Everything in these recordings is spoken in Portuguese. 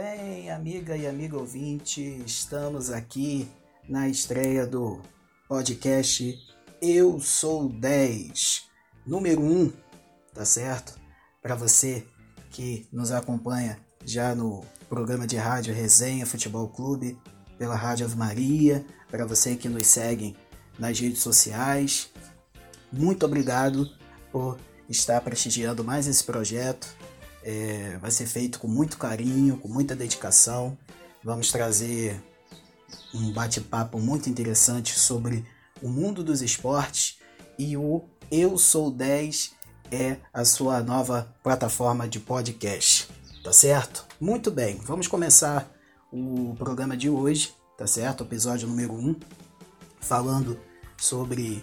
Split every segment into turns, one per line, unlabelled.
Bem, amiga e amigo ouvinte, estamos aqui na estreia do podcast Eu Sou 10, número 1, tá certo? Para você que nos acompanha já no programa de rádio Resenha Futebol Clube, pela Rádio Ave Maria, para você que nos segue nas redes sociais. Muito obrigado por estar prestigiando mais esse projeto é, vai ser feito com muito carinho, com muita dedicação. Vamos trazer um bate-papo muito interessante sobre o mundo dos esportes e o Eu Sou 10 é a sua nova plataforma de podcast, tá certo? Muito bem, vamos começar o programa de hoje, tá certo? Episódio número 1, falando sobre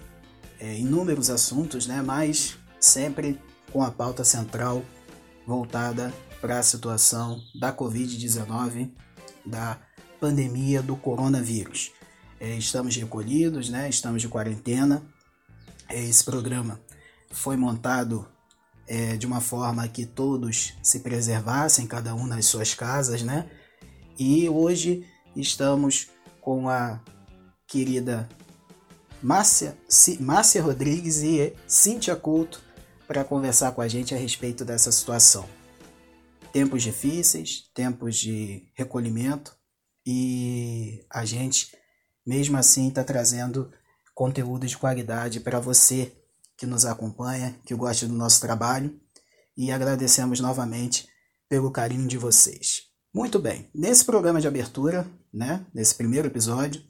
é, inúmeros assuntos, né? Mas sempre com a pauta central voltada para a situação da Covid-19, da pandemia do coronavírus. É, estamos recolhidos, né? estamos de quarentena. É, esse programa foi montado é, de uma forma que todos se preservassem, cada um nas suas casas, né? E hoje estamos com a querida Márcia, Márcia Rodrigues e Cíntia Couto para conversar com a gente a respeito dessa situação. Tempos difíceis, tempos de recolhimento e a gente, mesmo assim, está trazendo conteúdo de qualidade para você que nos acompanha, que gosta do nosso trabalho e agradecemos novamente pelo carinho de vocês. Muito bem, nesse programa de abertura, né, nesse primeiro episódio,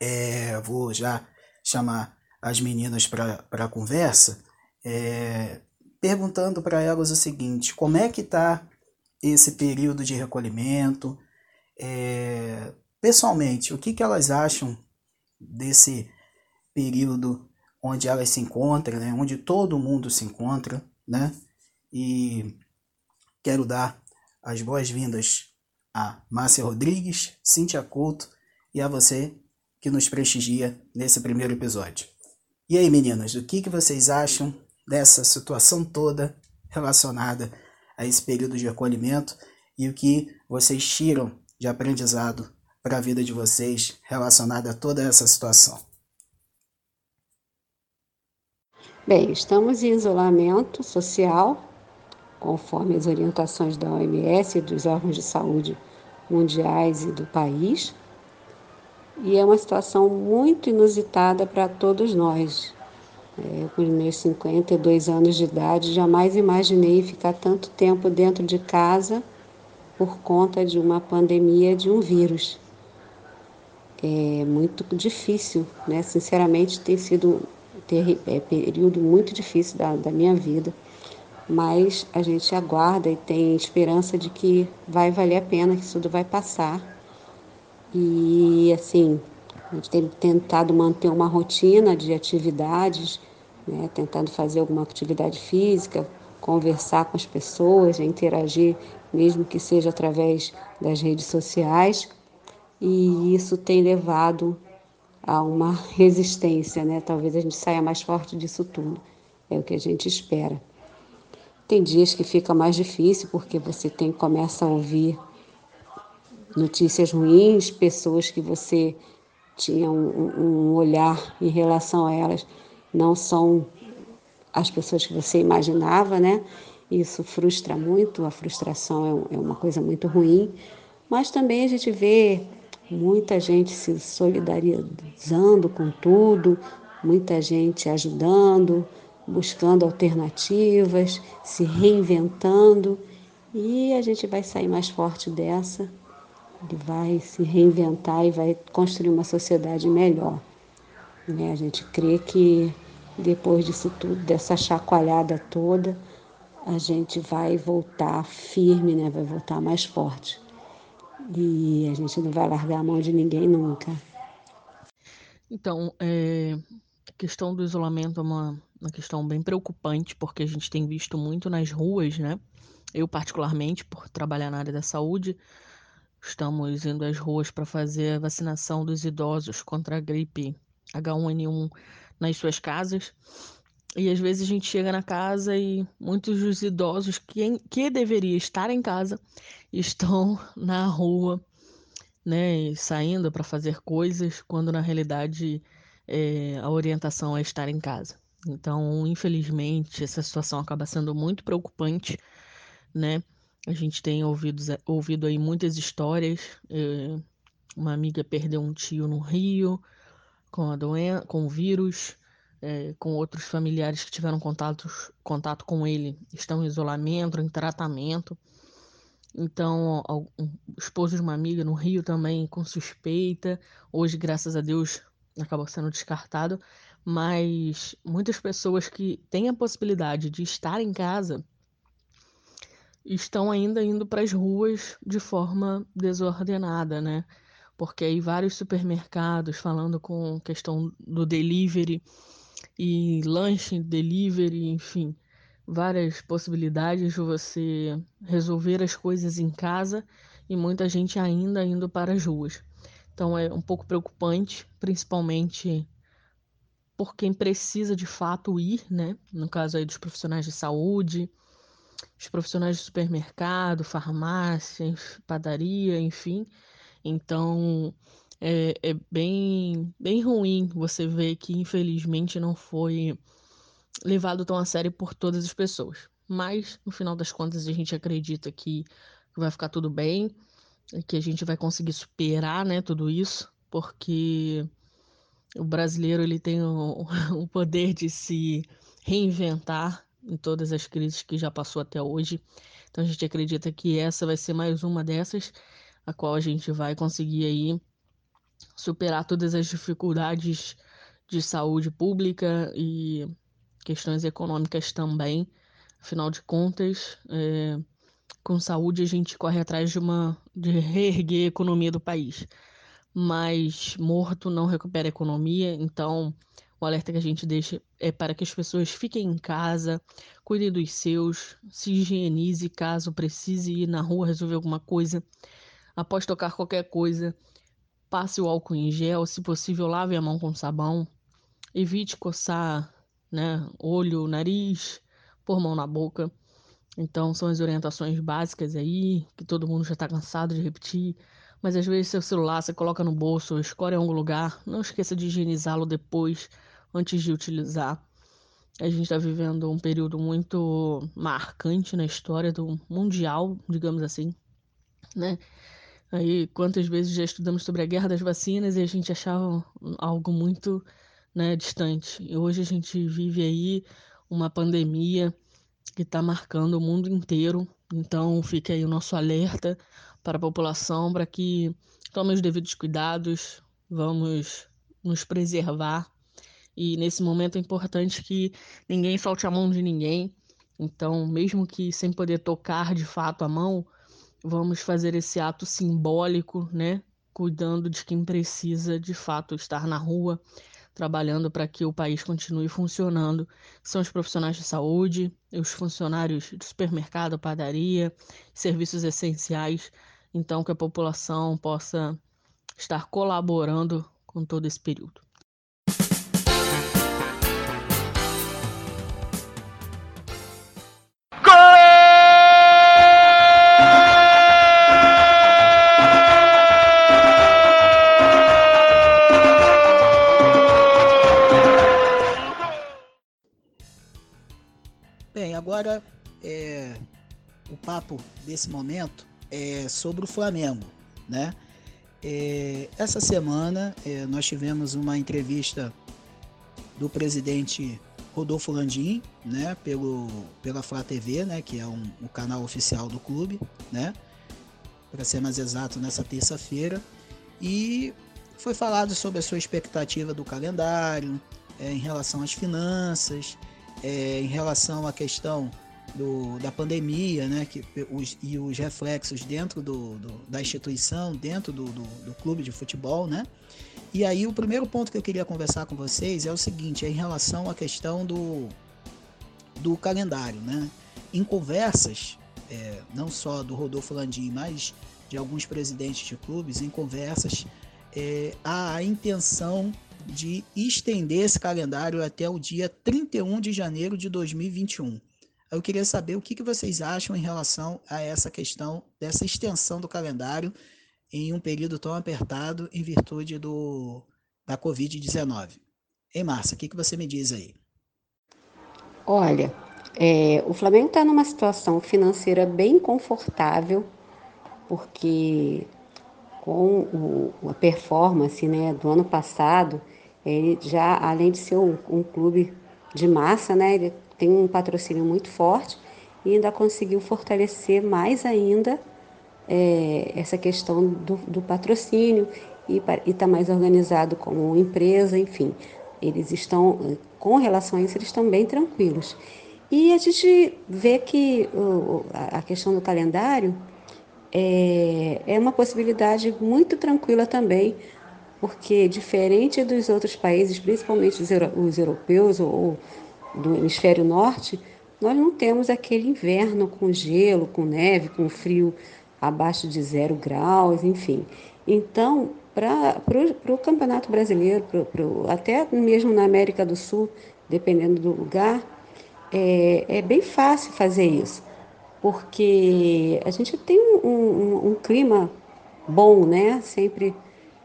é, vou já chamar as meninas para a conversa é, perguntando para elas o seguinte: como é que está esse período de recolhimento? É, pessoalmente, o que, que elas acham desse período onde elas se encontram, né? onde todo mundo se encontra, né? E quero dar as boas-vindas a Márcia Rodrigues, Cíntia Couto e a você que nos prestigia nesse primeiro episódio. E aí, meninas, o que, que vocês acham dessa situação toda relacionada a esse período de acolhimento e o que vocês tiram de aprendizado para a vida de vocês relacionada a toda essa situação.
Bem, estamos em isolamento social, conforme as orientações da OMS e dos órgãos de saúde mundiais e do país. E é uma situação muito inusitada para todos nós, é, com os meus 52 anos de idade, jamais imaginei ficar tanto tempo dentro de casa por conta de uma pandemia de um vírus. É muito difícil, né? Sinceramente, tem sido ter, é, período muito difícil da, da minha vida, mas a gente aguarda e tem esperança de que vai valer a pena, que tudo vai passar. E assim, a gente tem tentado manter uma rotina de atividades né, tentando fazer alguma atividade física, conversar com as pessoas, interagir, mesmo que seja através das redes sociais, e isso tem levado a uma resistência, né? Talvez a gente saia mais forte disso tudo, é o que a gente espera. Tem dias que fica mais difícil porque você tem começa a ouvir notícias ruins, pessoas que você tinha um, um olhar em relação a elas não são as pessoas que você imaginava, né? Isso frustra muito, a frustração é, é uma coisa muito ruim, mas também a gente vê muita gente se solidarizando com tudo, muita gente ajudando, buscando alternativas, se reinventando e a gente vai sair mais forte dessa, ele vai se reinventar e vai construir uma sociedade melhor. Né? A gente crê que depois disso tudo, dessa chacoalhada toda, a gente vai voltar firme, né? vai voltar mais forte. E a gente não vai largar a mão de ninguém nunca.
Então, é, a questão do isolamento é uma, uma questão bem preocupante, porque a gente tem visto muito nas ruas, né? Eu, particularmente, por trabalhar na área da saúde, estamos indo às ruas para fazer a vacinação dos idosos contra a gripe H1N1 nas suas casas. E às vezes a gente chega na casa e muitos dos idosos que, que deveria estar em casa estão na rua, né, saindo para fazer coisas, quando na realidade é, a orientação é estar em casa. Então, infelizmente, essa situação acaba sendo muito preocupante, né? A gente tem ouvido, ouvido aí muitas histórias. É, uma amiga perdeu um tio no Rio com a doença, com o vírus é, com outros familiares que tiveram contatos, contato com ele estão em isolamento, em tratamento. Então, o esposo de uma amiga no Rio também com suspeita. Hoje, graças a Deus, acabou sendo descartado. Mas muitas pessoas que têm a possibilidade de estar em casa estão ainda indo para as ruas de forma desordenada, né? Porque aí vários supermercados falando com questão do delivery e lanche, delivery, enfim, várias possibilidades de você resolver as coisas em casa e muita gente ainda indo para as ruas. Então é um pouco preocupante, principalmente por quem precisa de fato ir, né? No caso aí dos profissionais de saúde, os profissionais de supermercado, farmácias, padaria, enfim. Então, é, é bem, bem ruim você ver que infelizmente não foi levado tão a sério por todas as pessoas. Mas, no final das contas, a gente acredita que vai ficar tudo bem, que a gente vai conseguir superar né, tudo isso, porque o brasileiro ele tem o, o poder de se reinventar em todas as crises que já passou até hoje. Então a gente acredita que essa vai ser mais uma dessas, a qual a gente vai conseguir aí superar todas as dificuldades de saúde pública e questões econômicas também. Afinal de contas, é, com saúde a gente corre atrás de uma de reerguer a economia do país. Mas morto não recupera a economia, então o alerta que a gente deixa é para que as pessoas fiquem em casa, cuidem dos seus, se higienize caso precise ir na rua resolver alguma coisa. Após tocar qualquer coisa, Passe o álcool em gel, se possível, lave a mão com sabão. Evite coçar, né, olho, nariz, pôr mão na boca. Então, são as orientações básicas aí, que todo mundo já está cansado de repetir. Mas às vezes seu celular você coloca no bolso, escolhe em algum lugar. Não esqueça de higienizá-lo depois, antes de utilizar. A gente está vivendo um período muito marcante na história do mundial, digamos assim, né? Aí, quantas vezes já estudamos sobre a guerra das vacinas e a gente achava algo muito né, distante. E hoje a gente vive aí uma pandemia que está marcando o mundo inteiro. Então, fica aí o nosso alerta para a população para que tome os devidos cuidados, vamos nos preservar. E nesse momento é importante que ninguém solte a mão de ninguém. Então, mesmo que sem poder tocar de fato a mão, vamos fazer esse ato simbólico, né? Cuidando de quem precisa de fato estar na rua, trabalhando para que o país continue funcionando. São os profissionais de saúde, os funcionários de supermercado, padaria, serviços essenciais. Então, que a população possa estar colaborando com todo esse período.
Agora é, o papo desse momento é sobre o Flamengo, né? É, essa semana é, nós tivemos uma entrevista do presidente Rodolfo Landim, né, pelo, pela Flá TV, né, que é um, o canal oficial do clube, né, para ser mais exato, nessa terça-feira, e foi falado sobre a sua expectativa do calendário, é, em relação às finanças, é, em relação à questão do, da pandemia né, que, os, e os reflexos dentro do, do da instituição, dentro do, do, do, clube de futebol. Né? E aí o primeiro ponto que eu queria conversar com vocês é o seguinte, é em relação à questão do, do calendário. Né? Em conversas, é, não só do Rodolfo Landim, mas de alguns presidentes de clubes, em conversas, é, há a intenção de estender esse calendário até o dia 31 de janeiro de 2021. Eu queria saber o que, que vocês acham em relação a essa questão dessa extensão do calendário em um período tão apertado em virtude do, da Covid-19. Ei, Márcia, o que, que você me diz aí?
Olha, é, o Flamengo está numa situação financeira bem confortável, porque com o, a performance né, do ano passado, ele já, além de ser um, um clube de massa, né, ele tem um patrocínio muito forte e ainda conseguiu fortalecer mais ainda é, essa questão do, do patrocínio e está mais organizado como empresa, enfim. Eles estão, com relação a isso, eles estão bem tranquilos. E a gente vê que o, a questão do calendário é, é uma possibilidade muito tranquila também, porque diferente dos outros países, principalmente os, os europeus ou do hemisfério norte, nós não temos aquele inverno com gelo, com neve, com frio abaixo de zero graus, enfim. Então, para o Campeonato Brasileiro, pro, pro, até mesmo na América do Sul, dependendo do lugar, é, é bem fácil fazer isso, porque a gente tem um, um, um clima bom, né? Sempre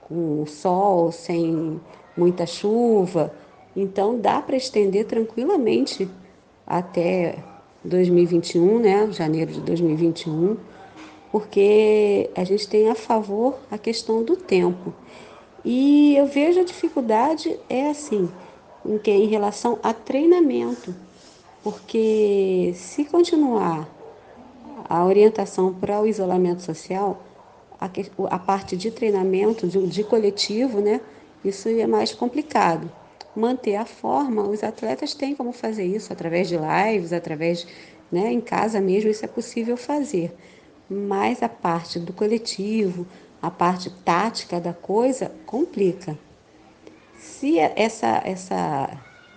com sol, sem muita chuva. Então dá para estender tranquilamente até 2021, né? Janeiro de 2021, porque a gente tem a favor a questão do tempo. E eu vejo a dificuldade é assim, em, que, em relação a treinamento, porque se continuar a orientação para o isolamento social, a, a parte de treinamento, de, de coletivo, né? Isso é mais complicado manter a forma, os atletas têm como fazer isso através de lives, através, né, em casa mesmo, isso é possível fazer. Mas a parte do coletivo, a parte tática da coisa complica. Se essa, essa,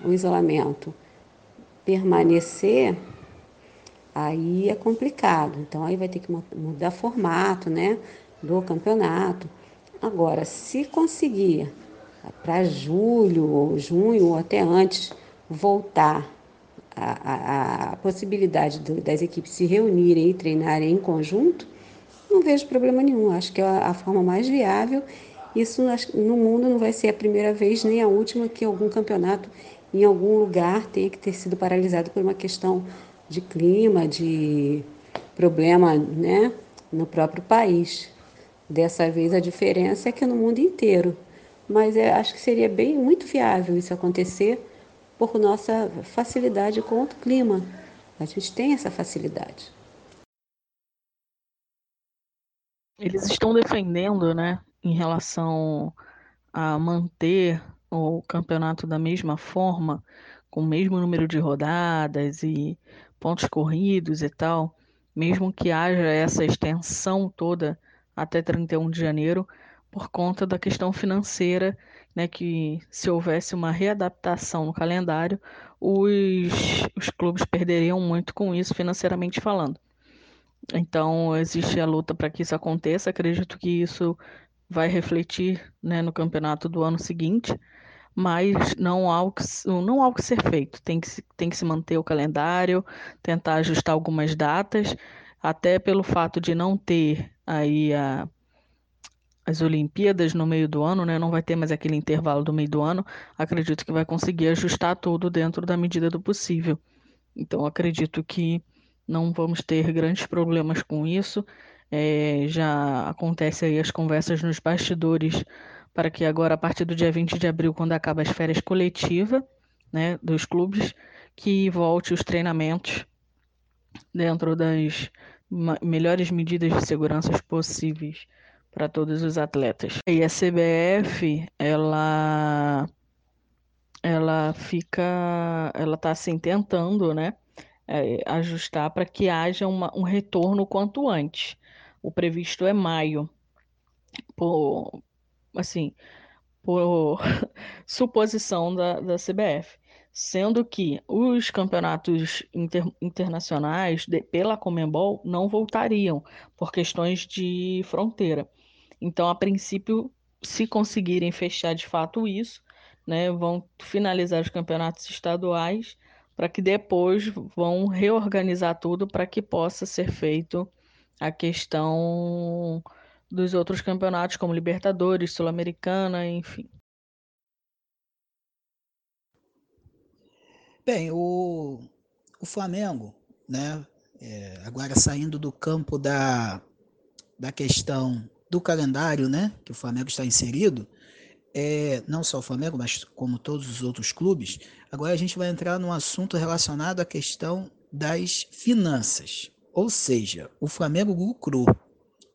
o isolamento permanecer, aí é complicado. Então aí vai ter que mudar formato, né, do campeonato. Agora, se conseguir para julho ou junho ou até antes voltar a, a, a possibilidade do, das equipes se reunirem e treinarem em conjunto, não vejo problema nenhum. Acho que é a, a forma mais viável. Isso no mundo não vai ser a primeira vez nem a última que algum campeonato em algum lugar tenha que ter sido paralisado por uma questão de clima, de problema né, no próprio país. Dessa vez a diferença é que no mundo inteiro mas é, acho que seria bem muito viável isso acontecer por nossa facilidade com o clima. A gente tem essa facilidade.
Eles estão defendendo, né, em relação a manter o campeonato da mesma forma, com o mesmo número de rodadas e pontos corridos e tal, mesmo que haja essa extensão toda até 31 de janeiro, por conta da questão financeira, né, que se houvesse uma readaptação no calendário, os, os clubes perderiam muito com isso financeiramente falando. Então, existe a luta para que isso aconteça. Acredito que isso vai refletir né, no campeonato do ano seguinte, mas não há, o que, não há o que ser feito. Tem que, tem que se manter o calendário, tentar ajustar algumas datas, até pelo fato de não ter aí a as Olimpíadas no meio do ano, né? Não vai ter mais aquele intervalo do meio do ano. Acredito que vai conseguir ajustar tudo dentro da medida do possível. Então, acredito que não vamos ter grandes problemas com isso. É, já acontece aí as conversas nos bastidores para que agora, a partir do dia 20 de abril, quando acaba as férias coletivas né, dos clubes, que volte os treinamentos dentro das melhores medidas de segurança possíveis para todos os atletas. E a CBF, ela ela fica, ela está assim tentando, né, é, ajustar para que haja uma, um retorno quanto antes. O previsto é maio, por assim, por suposição da, da CBF sendo que os campeonatos inter, internacionais de, pela Comembol não voltariam por questões de fronteira. Então, a princípio, se conseguirem fechar de fato isso, né, vão finalizar os campeonatos estaduais para que depois vão reorganizar tudo para que possa ser feito a questão dos outros campeonatos, como Libertadores, Sul-Americana, enfim.
Bem, o, o Flamengo, né, é, agora saindo do campo da, da questão do calendário, né, que o Flamengo está inserido, é, não só o Flamengo, mas como todos os outros clubes, agora a gente vai entrar num assunto relacionado à questão das finanças. Ou seja, o Flamengo lucrou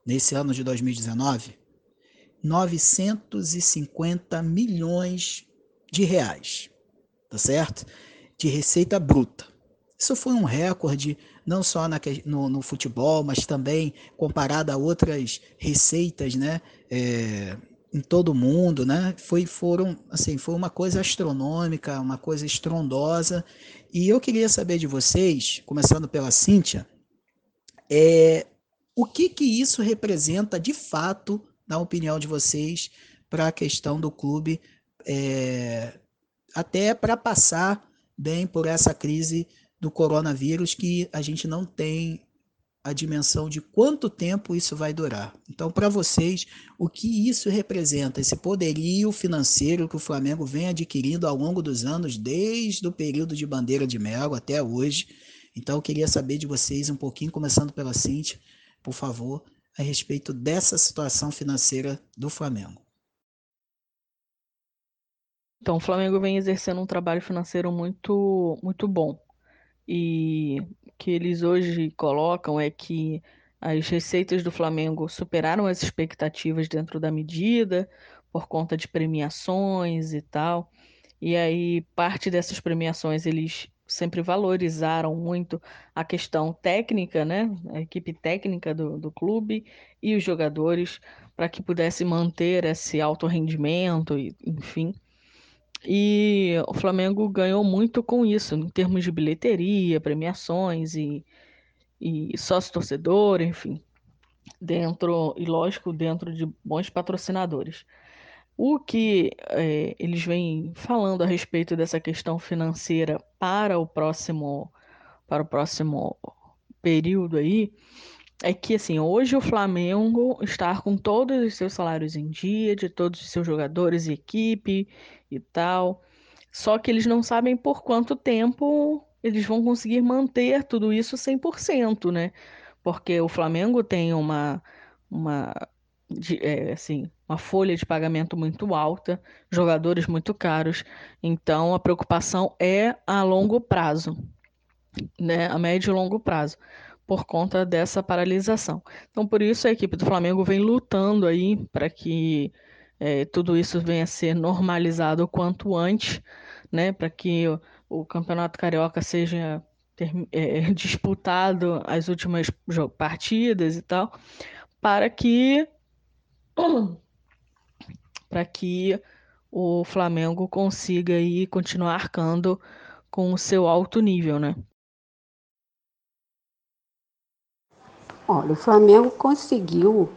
nesse ano de 2019 950 milhões de reais, tá certo? De receita bruta. Isso foi um recorde não só na, no, no, futebol, mas também comparado a outras receitas, né? É, em todo o mundo, né? Foi, foram, assim, foi uma coisa astronômica, uma coisa estrondosa. E eu queria saber de vocês, começando pela Cíntia, é, o que, que isso representa de fato, na opinião de vocês, para a questão do clube, é, até para passar bem por essa crise do coronavírus que a gente não tem a dimensão de quanto tempo isso vai durar. Então, para vocês, o que isso representa, esse poderio financeiro que o Flamengo vem adquirindo ao longo dos anos, desde o período de Bandeira de Melo até hoje, então eu queria saber de vocês um pouquinho, começando pela Cintia, por favor, a respeito dessa situação financeira do Flamengo.
Então, o Flamengo vem exercendo um trabalho financeiro muito, muito bom. E o que eles hoje colocam é que as receitas do Flamengo superaram as expectativas dentro da medida, por conta de premiações e tal. E aí, parte dessas premiações eles sempre valorizaram muito a questão técnica, né? A equipe técnica do, do clube e os jogadores para que pudesse manter esse alto rendimento, enfim. E o Flamengo ganhou muito com isso, em termos de bilheteria, premiações e, e sócio-torcedor, enfim. Dentro, e lógico, dentro de bons patrocinadores. O que é, eles vêm falando a respeito dessa questão financeira para o próximo para o próximo período aí é que assim hoje o Flamengo está com todos os seus salários em dia, de todos os seus jogadores equipe e tal. Só que eles não sabem por quanto tempo eles vão conseguir manter tudo isso 100%, né? Porque o Flamengo tem uma, uma de, é, assim, uma folha de pagamento muito alta, jogadores muito caros. Então a preocupação é a longo prazo, né? A médio e longo prazo, por conta dessa paralisação. Então por isso a equipe do Flamengo vem lutando aí para que é, tudo isso venha a ser normalizado o quanto antes, né? Para que o, o, Campeonato Carioca seja ter, é, disputado as últimas partidas e tal, para que para que o Flamengo consiga aí continuar arcando com o seu alto nível, né?
Olha, o Flamengo conseguiu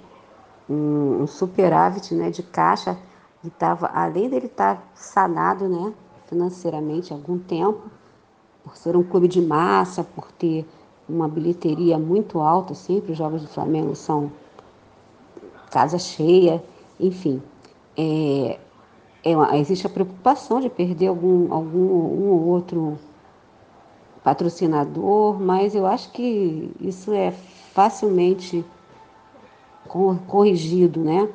um, superávit né, de caixa que estava, além dele estar tá sanado né, financeiramente há algum tempo, por ser um clube de massa, por ter uma bilheteria muito alta, sempre os jogos do Flamengo são casa cheia, enfim. É, é uma, existe a preocupação de perder algum, algum um ou outro patrocinador, mas eu acho que isso é facilmente corrigido, né?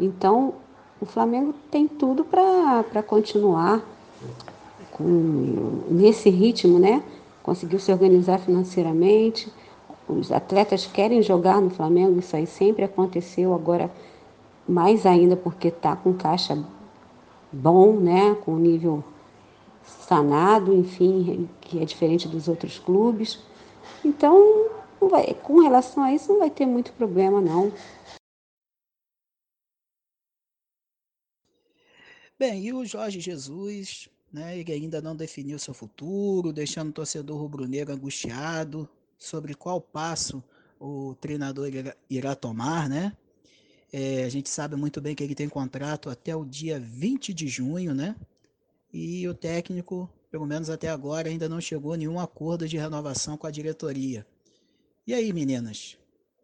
Então, o Flamengo tem tudo para continuar com, nesse ritmo, né? Conseguiu se organizar financeiramente, os atletas querem jogar no Flamengo, isso aí sempre aconteceu, agora mais ainda porque está com caixa bom, né? Com nível sanado, enfim, que é diferente dos outros clubes. Então, vai, com relação a isso, não vai ter muito problema, não.
Bem, e o Jorge Jesus, né? Ele ainda não definiu seu futuro, deixando o torcedor rubro-negro angustiado, sobre qual passo o treinador irá tomar, né? É, a gente sabe muito bem que ele tem contrato até o dia 20 de junho, né? e o técnico, pelo menos até agora, ainda não chegou a nenhum acordo de renovação com a diretoria. E aí, meninas?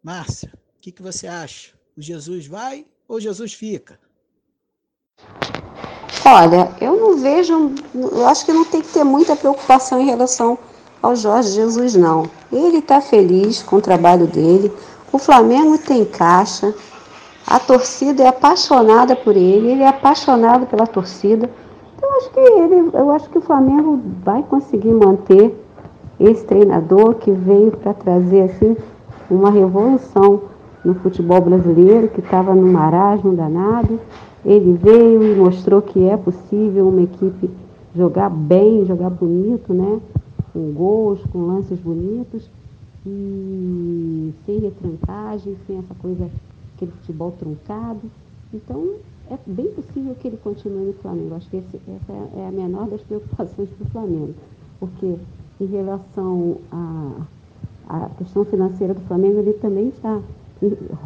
Márcia, o que, que você acha? O Jesus vai ou Jesus fica?
Olha, eu não vejo, eu acho que não tem que ter muita preocupação em relação ao Jorge Jesus, não. Ele está feliz com o trabalho dele, o Flamengo tem caixa, a torcida é apaixonada por ele, ele é apaixonado pela torcida. Então, acho que, ele, eu acho que o Flamengo vai conseguir manter esse treinador que veio para trazer assim, uma revolução no futebol brasileiro, que estava no marasmo danado. Ele veio e mostrou que é possível uma equipe jogar bem, jogar bonito, né? Com gols, com lances bonitos e sem retrancagem, sem essa coisa, aquele futebol truncado. Então, é bem possível que ele continue no Flamengo. Acho que esse, essa é a menor das preocupações do Flamengo. Porque em relação à, à questão financeira do Flamengo, ele também está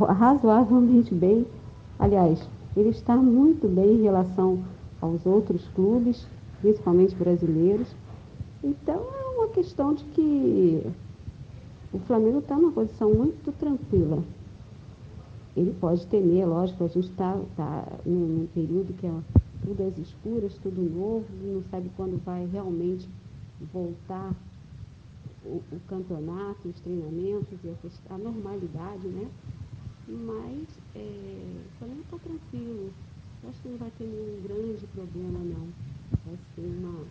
razoavelmente bem. Aliás, ele está muito bem em relação aos outros clubes, principalmente brasileiros. Então é questão de que o Flamengo está numa posição muito tranquila. Ele pode temer, lógico, a gente está tá num, num período que é tudo às escuras, tudo novo, não sabe quando vai realmente voltar o, o campeonato, os treinamentos e a, a normalidade, né? Mas é, o Flamengo está tranquilo. Acho que não vai ter nenhum grande problema, não. Vai ser uma.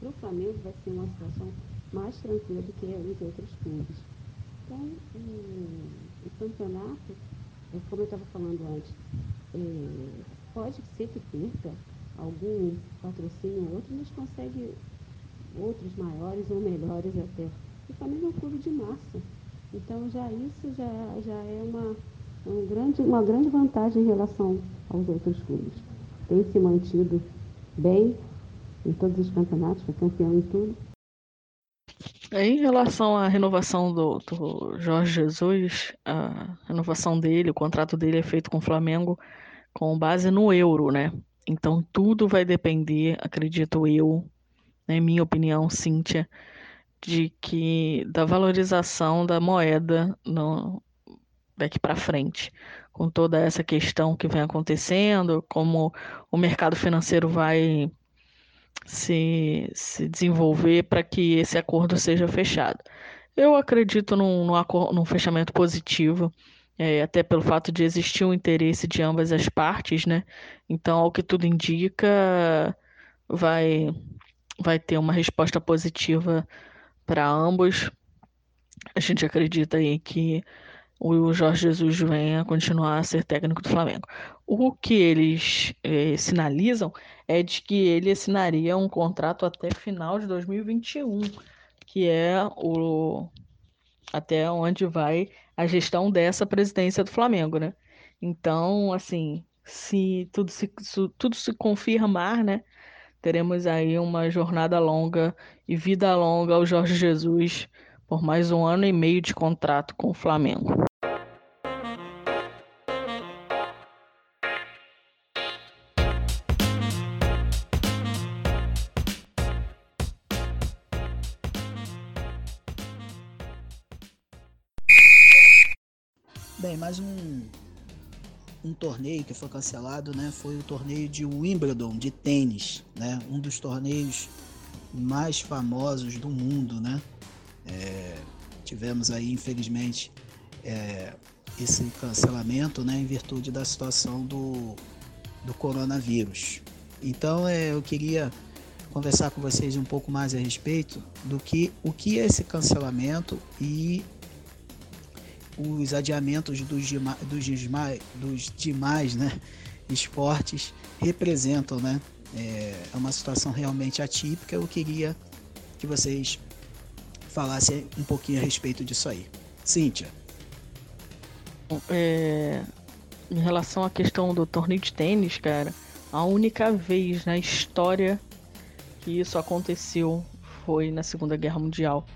Para o Flamengo vai ser uma situação mais tranquila do que os outros clubes. Então, o, o campeonato, é, como eu estava falando antes, é, pode ser que perca algum patrocínio ou outro, mas consegue outros maiores ou melhores até. O Flamengo é um clube de massa. Então já isso já, já é uma, um grande, uma grande vantagem em relação aos outros clubes. Tem se mantido bem em todos os campeonatos, foi campeão em tudo.
Em relação à renovação do, do, Jorge Jesus, a renovação dele, o contrato dele é feito com o Flamengo com base no euro, né? Então tudo vai depender, acredito eu, né, minha opinião, Cíntia, de que da valorização da moeda no, daqui para frente, com toda essa questão que vem acontecendo, como o mercado financeiro vai se, se desenvolver para que esse acordo seja fechado. Eu acredito num, num, num fechamento positivo, é, até pelo fato de existir um interesse de ambas as partes, né? Então, ao que tudo indica, vai, vai ter uma resposta positiva para ambos. A gente acredita aí que o Jorge Jesus venha continuar a ser técnico do Flamengo. O que eles eh, sinalizam é de que ele assinaria um contrato até final de 2021, que é o até onde vai a gestão dessa presidência do Flamengo, né? Então, assim, se tudo se, se tudo se confirmar, né? teremos aí uma jornada longa e vida longa ao Jorge Jesus por mais um ano e meio de contrato com o Flamengo.
Bem, mais um um torneio que foi cancelado, né, foi o torneio de Wimbledon de tênis, né, um dos torneios mais famosos do mundo, né. É, tivemos aí, infelizmente, é, esse cancelamento, né, em virtude da situação do, do coronavírus. Então, é, eu queria conversar com vocês um pouco mais a respeito do que o que é esse cancelamento e os adiamentos dos, dos, dos demais né, esportes representam. Né? É uma situação realmente atípica. Eu queria que vocês falassem um pouquinho a respeito disso aí. Cíntia.
É, em relação à questão do torneio de tênis, cara, a única vez na história que isso aconteceu foi na Segunda Guerra Mundial.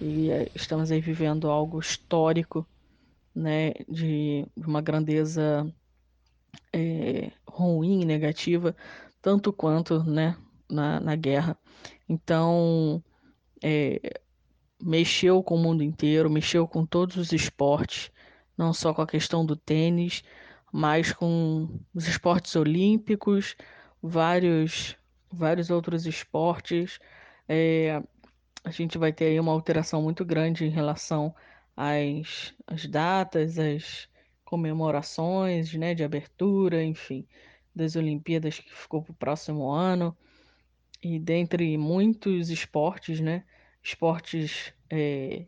E é, estamos aí vivendo algo histórico né, de uma grandeza é, ruim, negativa, tanto quanto, né, na, na guerra. Então, é, mexeu com o mundo inteiro, mexeu com todos os esportes, não só com a questão do tênis, mas com os esportes olímpicos, vários, vários outros esportes. É, a gente vai ter aí uma alteração muito grande em relação às, às datas, às comemorações né, de abertura, enfim, das Olimpíadas que ficou para o próximo ano. E dentre muitos esportes, né, esportes é,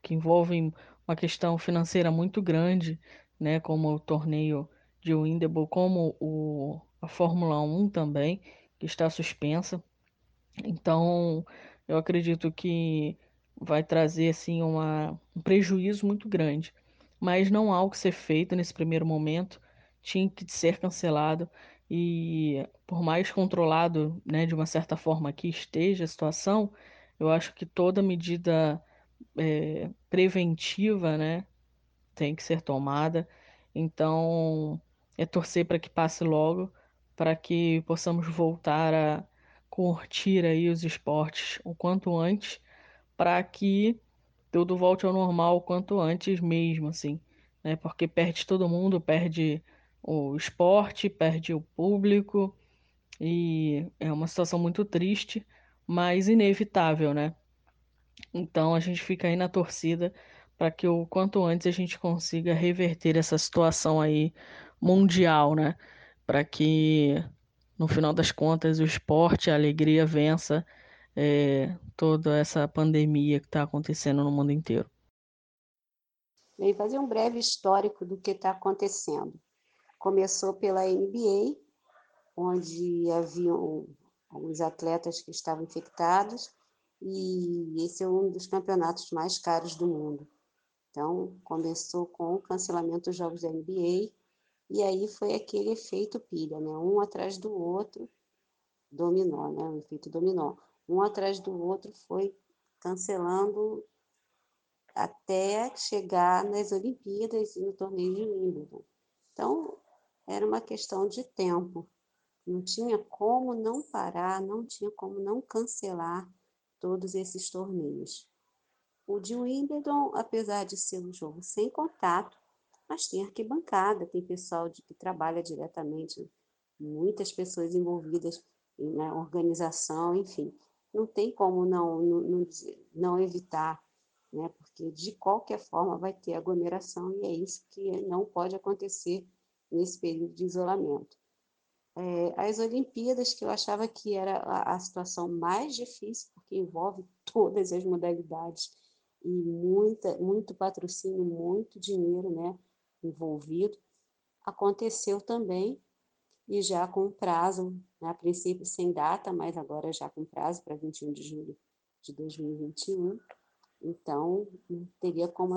que envolvem uma questão financeira muito grande, né, como o torneio de Windermere, como o, a Fórmula 1 também, que está suspensa. Então, eu acredito que vai trazer assim uma, um prejuízo muito grande. Mas não há o que ser feito nesse primeiro momento, tinha que ser cancelado e por mais controlado, né, de uma certa forma que esteja a situação, eu acho que toda medida é, preventiva, né, tem que ser tomada. Então, é torcer para que passe logo, para que possamos voltar a curtir aí os esportes o quanto antes, para que tudo volte ao normal quanto antes mesmo, assim, né? Porque perde todo mundo, perde o esporte, perde o público e é uma situação muito triste, mas inevitável, né? Então a gente fica aí na torcida para que o quanto antes a gente consiga reverter essa situação aí mundial, né? Para que no final das contas, o esporte, a alegria vença é, toda essa pandemia que está acontecendo no mundo inteiro.
Bem, fazer um breve histórico do que está acontecendo. Começou pela NBA, onde haviam alguns atletas que estavam infectados, e esse é um dos campeonatos mais caros do mundo. Então, começou com o cancelamento dos jogos da NBA, e aí foi aquele efeito pilha, né? Um atrás do outro, dominó, né? O efeito dominó. Um atrás do outro foi cancelando até chegar nas Olimpíadas e no torneio de Wimbledon. Então, era uma questão de tempo. Não tinha como não parar, não tinha como não cancelar todos esses torneios. O de Wimbledon, apesar de ser um jogo sem contato, mas tem arquibancada, tem pessoal de, que trabalha diretamente, muitas pessoas envolvidas na organização, enfim. Não tem como não, não, não evitar, né? porque de qualquer forma vai ter aglomeração e é isso que não pode acontecer nesse período de isolamento. É, as Olimpíadas, que eu achava que era a, a situação mais difícil, porque envolve todas as modalidades e muita, muito patrocínio, muito dinheiro, né? envolvido, aconteceu também, e já com prazo, né, a princípio sem data, mas agora já com prazo para 21 de julho de 2021. Então, teria como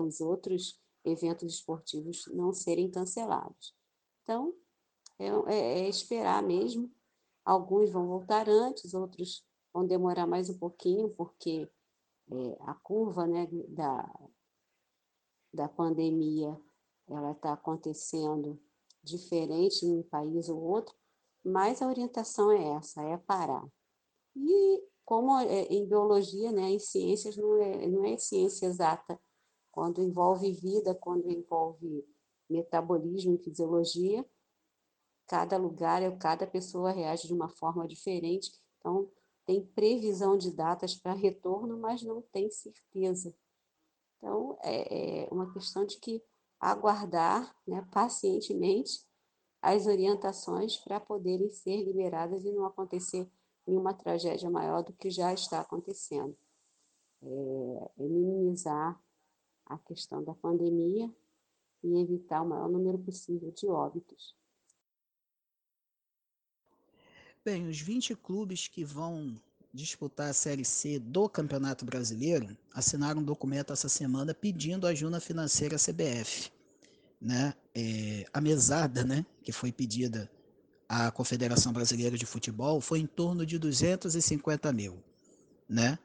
os outros eventos esportivos não serem cancelados. Então, é, é, é esperar mesmo. Alguns vão voltar antes, outros vão demorar mais um pouquinho, porque é, a curva né, da, da pandemia ela está acontecendo diferente em um país ou outro, mas a orientação é essa, é parar. E como é, em biologia, né, em ciências não é, não é ciência exata, quando envolve vida, quando envolve metabolismo e fisiologia, cada lugar, cada pessoa reage de uma forma diferente, então tem previsão de datas para retorno, mas não tem certeza. Então, é, é uma questão de que aguardar né, pacientemente as orientações para poderem ser liberadas e não acontecer nenhuma tragédia maior do que já está acontecendo. É, é minimizar a questão da pandemia e evitar o maior número possível de óbitos.
Bem, os 20 clubes que vão disputar a Série C do Campeonato Brasileiro, assinaram um documento essa semana pedindo ajuda financeira à CBF. Né? É, a mesada né, que foi pedida à Confederação Brasileira de Futebol foi em torno de 250 mil. Né?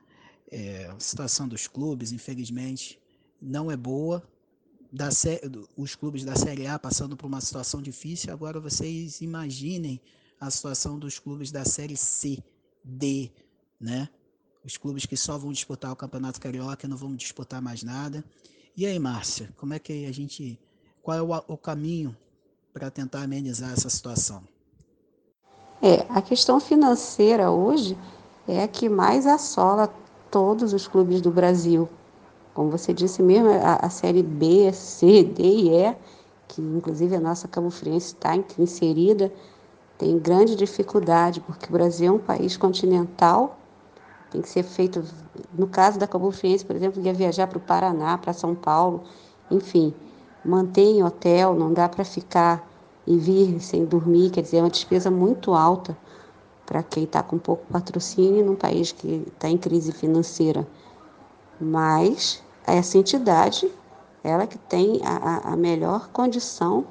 É, a situação dos clubes, infelizmente, não é boa. Da, os clubes da Série A passando por uma situação difícil, agora vocês imaginem a situação dos clubes da Série C, D, né? Os clubes que só vão disputar o Campeonato Carioca não vão disputar mais nada. E aí, Márcia, como é que a gente. Qual é o, o caminho para tentar amenizar essa situação?
É, a questão financeira hoje é a que mais assola todos os clubes do Brasil. Como você disse mesmo, a, a série B, C, D e E, que inclusive a nossa Cabo Friense está inserida, tem grande dificuldade, porque o Brasil é um país continental, tem que ser feito, no caso da Cabo Friense, por exemplo, ia viajar para o Paraná, para São Paulo, enfim, mantém hotel, não dá para ficar e vir sem dormir, quer dizer, é uma despesa muito alta para quem está com pouco patrocínio num país que está em crise financeira. Mas essa entidade, ela que tem a, a melhor condição,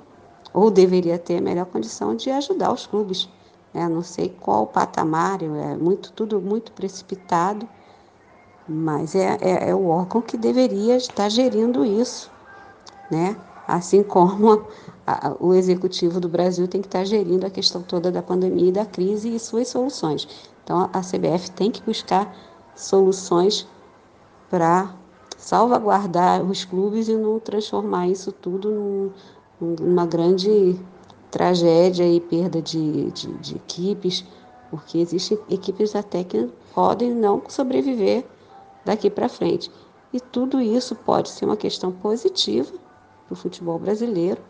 ou deveria ter a melhor condição de ajudar os clubes. Né? Não sei qual o patamar, é muito, tudo muito precipitado, mas é, é, é o órgão que deveria estar gerindo isso, né? assim como a, a, o executivo do Brasil tem que estar gerindo a questão toda da pandemia e da crise e suas soluções. Então, a CBF tem que buscar soluções para salvaguardar os clubes e não transformar isso tudo num, numa grande tragédia e perda de, de, de equipes, porque existem equipes até que podem não sobreviver daqui para frente. E tudo isso pode ser uma questão positiva para o futebol brasileiro,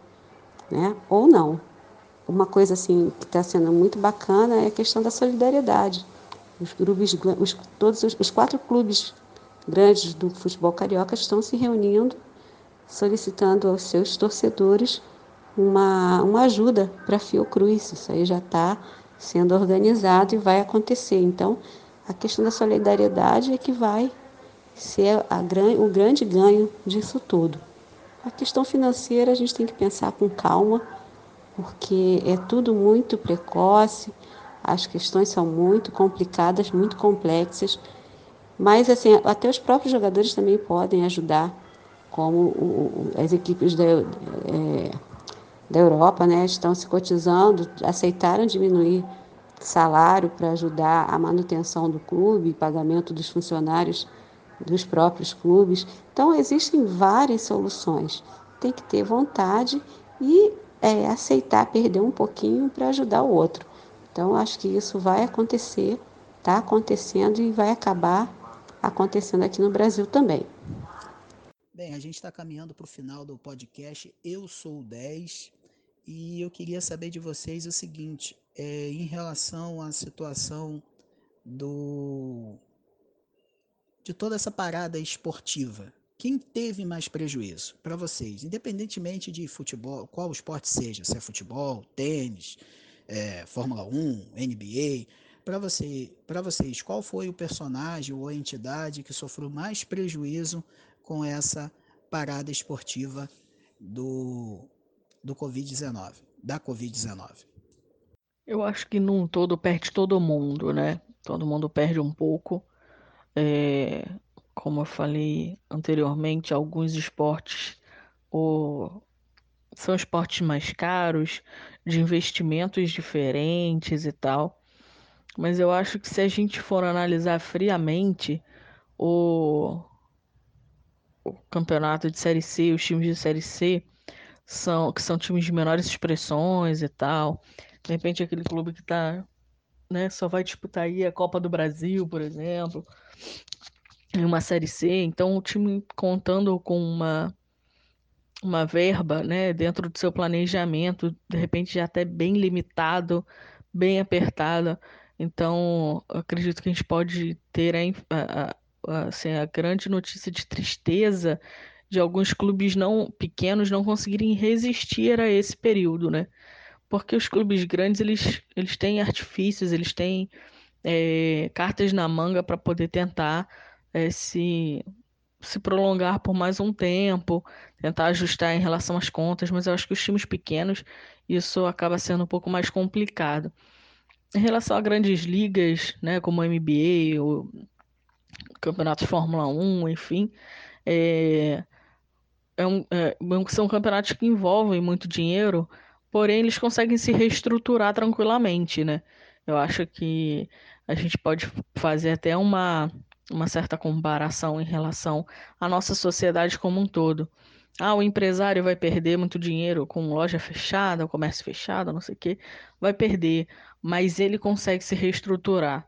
né? ou não. Uma coisa assim que está sendo muito bacana é a questão da solidariedade. Os clubes, os, todos os, os quatro clubes grandes do futebol carioca estão se reunindo, solicitando aos seus torcedores uma, uma ajuda para a Fiocruz. Isso aí já está sendo organizado e vai acontecer. Então, a questão da solidariedade é que vai ser a, o grande ganho disso tudo. A questão financeira a gente tem que pensar com calma, porque é tudo muito precoce, as questões são muito complicadas, muito complexas, mas assim, até os próprios jogadores também podem ajudar, como o, as equipes da, é, da Europa né, estão se cotizando, aceitaram diminuir salário para ajudar a manutenção do clube, pagamento dos funcionários dos próprios clubes. Então, existem várias soluções. Tem que ter vontade e é, aceitar perder um pouquinho para ajudar o outro. Então, acho que isso vai acontecer, está acontecendo e vai acabar acontecendo aqui no Brasil também.
Bem, a gente está caminhando para o final do podcast Eu Sou 10 e eu queria saber de vocês o seguinte: é, em relação à situação do de toda essa parada esportiva, quem teve mais prejuízo para vocês, independentemente de futebol, qual esporte seja, se é futebol, tênis, é, Fórmula 1, NBA, para você, para vocês, qual foi o personagem ou a entidade que sofreu mais prejuízo com essa parada esportiva do, do Covid-19, da Covid-19?
Eu acho que num todo perde todo mundo, né? Todo mundo perde um pouco. É, como eu falei anteriormente, alguns esportes ou são esportes mais caros, de investimentos diferentes e tal. Mas eu acho que se a gente for analisar friamente o, o campeonato de Série C, os times de Série C, são, que são times de menores expressões e tal. De repente aquele clube que tá, né, só vai disputar aí a Copa do Brasil, por exemplo em uma série C, então o time contando com uma uma verba, né, dentro do seu planejamento, de repente já até bem limitado, bem apertada. Então, acredito que a gente pode ter a, a, assim, a grande notícia de tristeza de alguns clubes não pequenos não conseguirem resistir a esse período, né? Porque os clubes grandes eles, eles têm artifícios, eles têm é, cartas na manga para poder tentar é, se, se prolongar por mais um tempo, tentar ajustar em relação às contas, mas eu acho que os times pequenos isso acaba sendo um pouco mais complicado. Em relação a grandes ligas, né, como a NBA, o Campeonato de Fórmula 1, enfim, é, é um, é, são campeonatos que envolvem muito dinheiro, porém eles conseguem se reestruturar tranquilamente, né? Eu acho que a gente pode fazer até uma, uma certa comparação em relação à nossa sociedade como um todo. Ah, o empresário vai perder muito dinheiro com loja fechada, comércio fechado, não sei o quê, vai perder, mas ele consegue se reestruturar.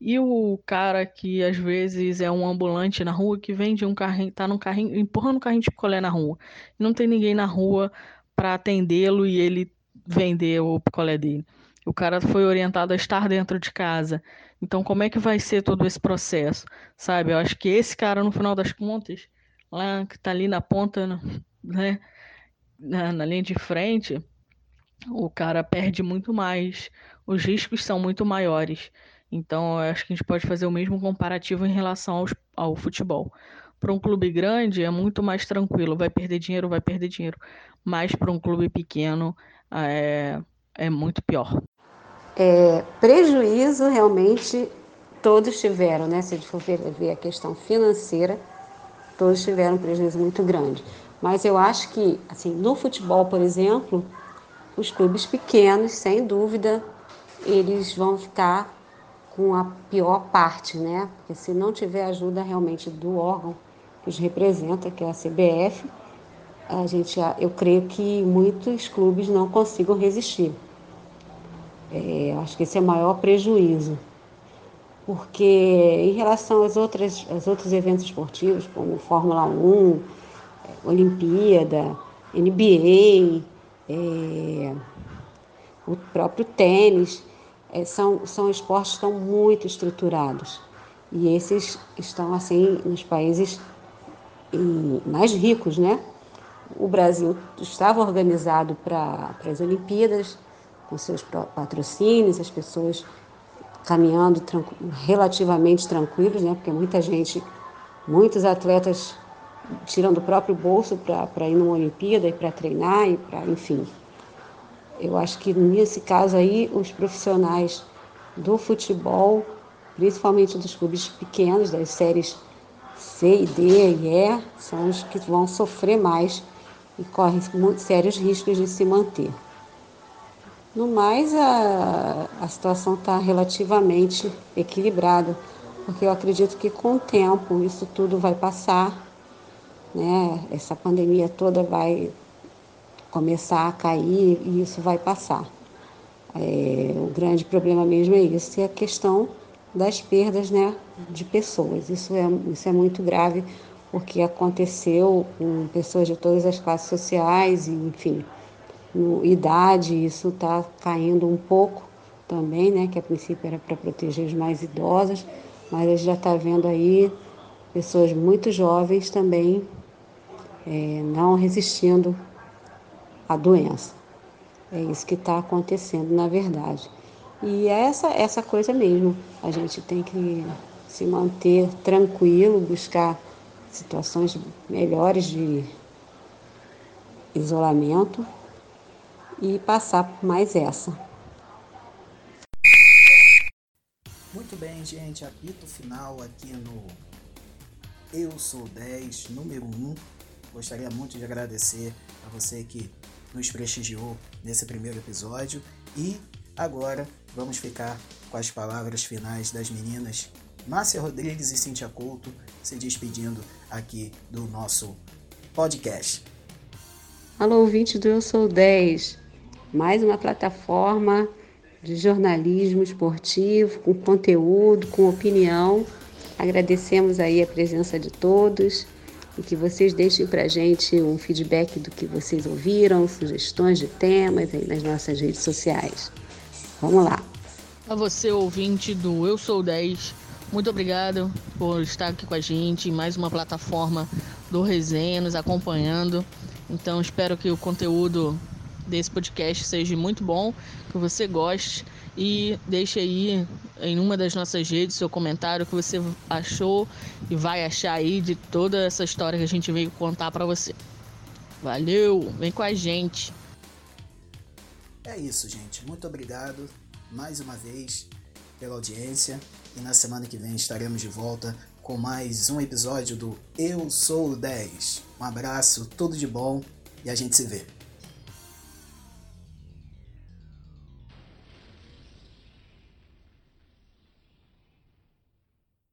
E o cara que às vezes é um ambulante na rua que vende um carrinho, tá num carrinho, empurrando um carrinho de picolé na rua. Não tem ninguém na rua para atendê-lo e ele vender o picolé dele. O cara foi orientado a estar dentro de casa. Então, como é que vai ser todo esse processo? Sabe? Eu acho que esse cara, no final das contas, lá que tá ali na ponta, né? Na, na linha de frente, o cara perde muito mais. Os riscos são muito maiores. Então, eu acho que a gente pode fazer o mesmo comparativo em relação aos, ao futebol. Para um clube grande é muito mais tranquilo, vai perder dinheiro, vai perder dinheiro. Mas para um clube pequeno é, é muito pior.
É, prejuízo realmente todos tiveram, né? Se a gente for ver a questão financeira, todos tiveram um prejuízo muito grande. Mas eu acho que, assim, no futebol, por exemplo, os clubes pequenos, sem dúvida, eles vão ficar com a pior parte, né? Porque se não tiver ajuda realmente do órgão que os representa, que é a CBF, a gente, eu creio que muitos clubes não consigam resistir. É, acho que esse é o maior prejuízo. Porque em relação aos, outras, aos outros eventos esportivos, como Fórmula 1, Olimpíada, NBA, é, o próprio tênis, é, são, são esportes que estão muito estruturados. E esses estão assim nos países mais ricos, né? O Brasil estava organizado para as Olimpíadas, com seus patrocínios, as pessoas caminhando tranqu relativamente tranquilos, né? Porque muita gente, muitos atletas tiram do próprio bolso para ir numa Olimpíada e para treinar e para, enfim. Eu acho que nesse caso aí, os profissionais do futebol, principalmente dos clubes pequenos, das séries C, D e E, são os que vão sofrer mais e correm muito sérios riscos de se manter. No mais, a, a situação está relativamente equilibrada, porque eu acredito que com o tempo isso tudo vai passar, né? essa pandemia toda vai começar a cair e isso vai passar. É, o grande problema mesmo é isso, é a questão das perdas né, de pessoas. Isso é, isso é muito grave, porque aconteceu com pessoas de todas as classes sociais, e, enfim, no, idade, isso está caindo um pouco também, né, que a princípio era para proteger os mais idosos, mas a gente já está vendo aí pessoas muito jovens também é, não resistindo a doença. É isso que está acontecendo, na verdade. E é essa, essa coisa mesmo. A gente tem que se manter tranquilo, buscar situações melhores de isolamento e passar por mais essa.
Muito bem, gente. Apito final aqui no Eu Sou 10, número 1. Gostaria muito de agradecer a você que nos prestigiou nesse primeiro episódio. E agora vamos ficar com as palavras finais das meninas Márcia Rodrigues e Cintia Couto se despedindo aqui do nosso podcast.
Alô, ouvinte do Eu Sou 10, mais uma plataforma de jornalismo esportivo, com conteúdo, com opinião. Agradecemos aí a presença de todos e que vocês deixem para a gente um feedback do que vocês ouviram, sugestões de temas aí nas nossas redes sociais. Vamos lá.
A você, ouvinte do Eu Sou 10, muito obrigado por estar aqui com a gente em mais uma plataforma do Resenha, nos acompanhando. Então, espero que o conteúdo desse podcast seja muito bom, que você goste e deixe aí em uma das nossas redes seu comentário que você achou e vai achar aí de toda essa história que a gente veio contar para você. Valeu, vem com a gente.
É isso, gente. Muito obrigado mais uma vez pela audiência e na semana que vem estaremos de volta com mais um episódio do Eu Sou 10. Um abraço, tudo de bom e a gente se vê.